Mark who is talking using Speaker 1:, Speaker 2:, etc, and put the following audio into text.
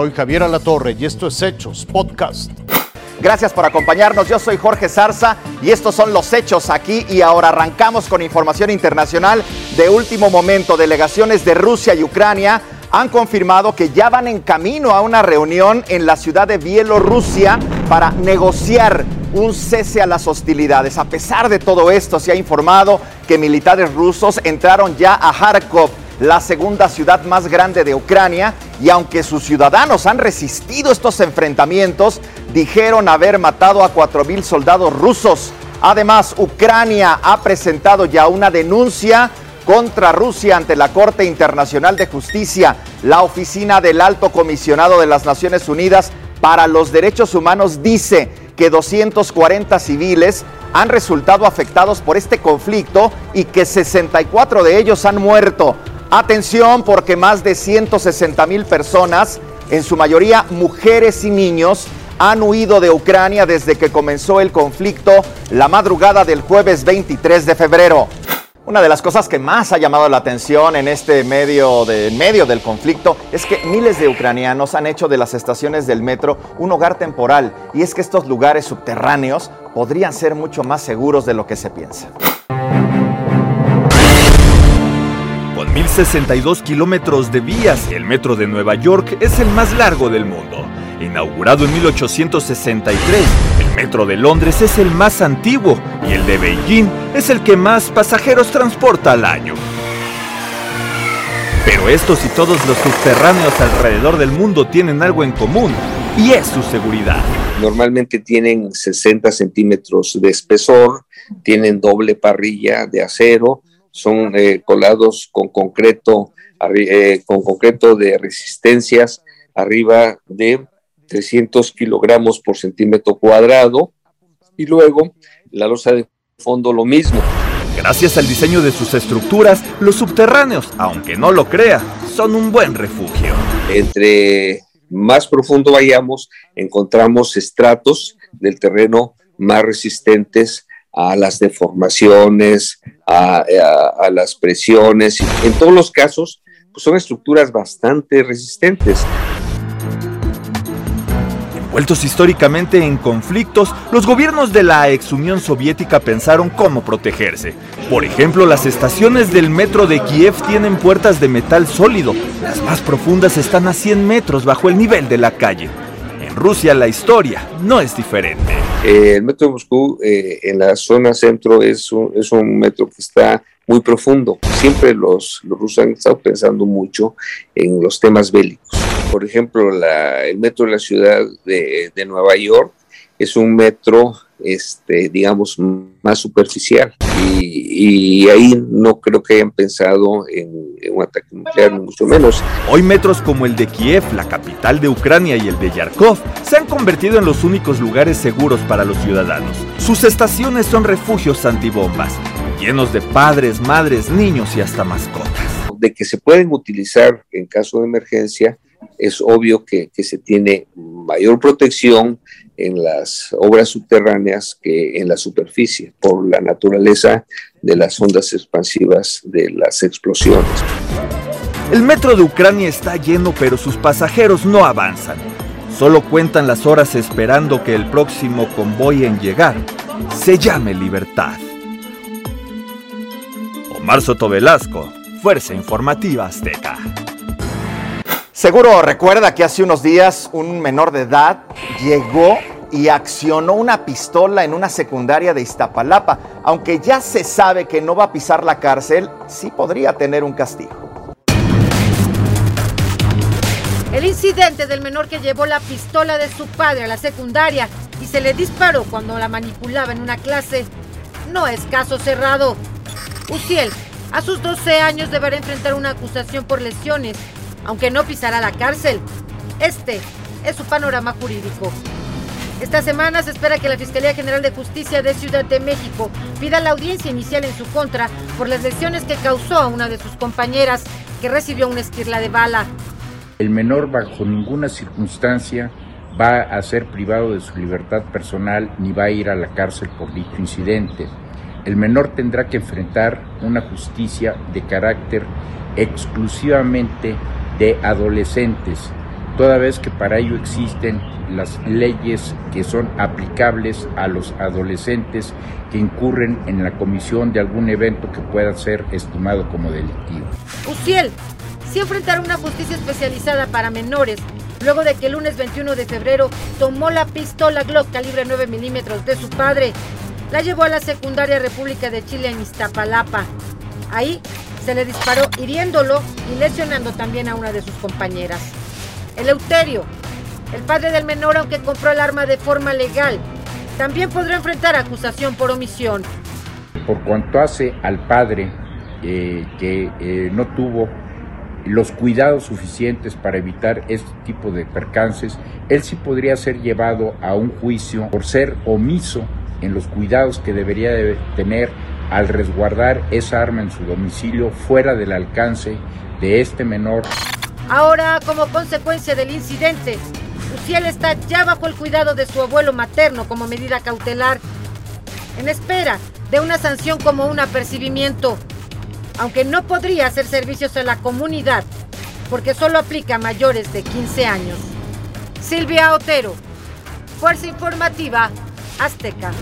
Speaker 1: Soy Javier Alatorre y esto es Hechos Podcast.
Speaker 2: Gracias por acompañarnos. Yo soy Jorge Zarza y estos son los hechos aquí y ahora arrancamos con información internacional de último momento. Delegaciones de Rusia y Ucrania han confirmado que ya van en camino a una reunión en la ciudad de Bielorrusia para negociar un cese a las hostilidades. A pesar de todo esto, se ha informado que militares rusos entraron ya a Kharkov, la segunda ciudad más grande de Ucrania, y aunque sus ciudadanos han resistido estos enfrentamientos, dijeron haber matado a 4.000 soldados rusos. Además, Ucrania ha presentado ya una denuncia contra Rusia ante la Corte Internacional de Justicia. La oficina del Alto Comisionado de las Naciones Unidas para los Derechos Humanos dice que 240 civiles han resultado afectados por este conflicto y que 64 de ellos han muerto. Atención porque más de 160 mil personas, en su mayoría mujeres y niños, han huido de Ucrania desde que comenzó el conflicto la madrugada del jueves 23 de febrero. Una de las cosas que más ha llamado la atención en este medio, de, medio del conflicto es que miles de ucranianos han hecho de las estaciones del metro un hogar temporal y es que estos lugares subterráneos podrían ser mucho más seguros de lo que se piensa.
Speaker 3: 1062 kilómetros de vías, el metro de Nueva York es el más largo del mundo. Inaugurado en 1863, el metro de Londres es el más antiguo y el de Beijing es el que más pasajeros transporta al año. Pero estos y todos los subterráneos alrededor del mundo tienen algo en común y es su seguridad.
Speaker 4: Normalmente tienen 60 centímetros de espesor, tienen doble parrilla de acero, son eh, colados con concreto, eh, con concreto de resistencias arriba de 300 kilogramos por centímetro cuadrado y luego la losa de fondo lo mismo.
Speaker 3: Gracias al diseño de sus estructuras, los subterráneos, aunque no lo crea, son un buen refugio.
Speaker 4: Entre más profundo vayamos, encontramos estratos del terreno más resistentes a las deformaciones, a, las presiones. En todos los casos, pues son estructuras bastante resistentes.
Speaker 3: Envueltos históricamente en conflictos, los gobiernos de la ex Unión Soviética pensaron cómo protegerse. Por ejemplo, las estaciones del metro de Kiev tienen puertas de metal sólido. Las más profundas están a 100 metros bajo el nivel de la calle. En Rusia la historia no es diferente.
Speaker 4: Eh, el metro de Moscú eh, en la zona centro es un, es un metro que está muy profundo. Siempre los, rusos han estado pensando mucho en los temas bélicos. Por ejemplo, la, el metro de la ciudad de Nueva York es un metro, este, digamos, más superficial. Y, y, ahí no creo que hayan pensado en, en, un ataque nuclear, ni mucho menos.
Speaker 3: Hoy metros como el de Kiev, la capital de Ucrania, y el de Yarkov se han convertido en los únicos lugares seguros para los ciudadanos. Sus estaciones son refugios antibombas, llenos de padres, madres, niños y hasta mascotas.
Speaker 4: De que se pueden utilizar en caso de emergencia, es obvio que, que, se tiene mayor protección en las obras subterráneas que en la superficie por la naturaleza de las ondas expansivas de las explosiones.
Speaker 3: El metro de Ucrania está lleno, pero sus pasajeros no avanzan. Solo cuentan las horas esperando que el próximo convoy en llegar se llame Libertad. Omar Soto Velasco, Fuerza Informativa Azteca.
Speaker 2: Seguro recuerda que hace unos días un menor de edad llegó y accionó una pistola en una secundaria de Iztapalapa. Aunque ya se sabe que no va a pisar la cárcel, sí podría tener un castigo.
Speaker 5: El incidente del menor que llevó la pistola de su padre a la secundaria y se le disparó cuando la manipulaba en una clase no es caso cerrado. Uciel, a sus 12 años deberá enfrentar una acusación por lesiones, aunque no pisará la cárcel. Este es su panorama jurídico. Esta semana se espera que la Fiscalía General de Justicia de Ciudad de México pida la audiencia inicial en su contra por las lesiones que causó a una de sus compañeras que recibió una esquirla de bala.
Speaker 6: El menor bajo ninguna circunstancia va a ser privado de su libertad personal ni va a ir a la cárcel por dicho incidente. El menor tendrá que enfrentar una justicia de carácter exclusivamente de adolescentes, toda vez que para ello existen las leyes que son aplicables a los adolescentes que incurren en la comisión de algún evento que pueda ser estimado como delictivo.
Speaker 5: Uciel, si enfrentará una justicia especializada para menores luego de que el lunes 21 de febrero tomó la pistola Glock calibre 9 milímetros de su padre. La llevó a la secundaria República de Chile en Iztapalapa. Ahí se le disparó hiriéndolo y lesionando también a una de sus compañeras. Eleuterio, el padre del menor, aunque compró el arma de forma legal, también podrá enfrentar acusación por omisión.
Speaker 6: Por cuanto hace al padre eh, que eh, no tuvo los cuidados suficientes para evitar este tipo de percances, él sí podría ser llevado a un juicio por ser omiso en los cuidados que debería de tener al resguardar esa arma en su domicilio fuera del alcance de este menor.
Speaker 5: Ahora, como consecuencia del incidente, Luciel está ya bajo el cuidado de su abuelo materno como medida cautelar, en espera de una sanción como un apercibimiento aunque no podría hacer servicios a la comunidad porque solo aplica a mayores de 15 años. Silvia Otero, Fuerza Informativa Azteca.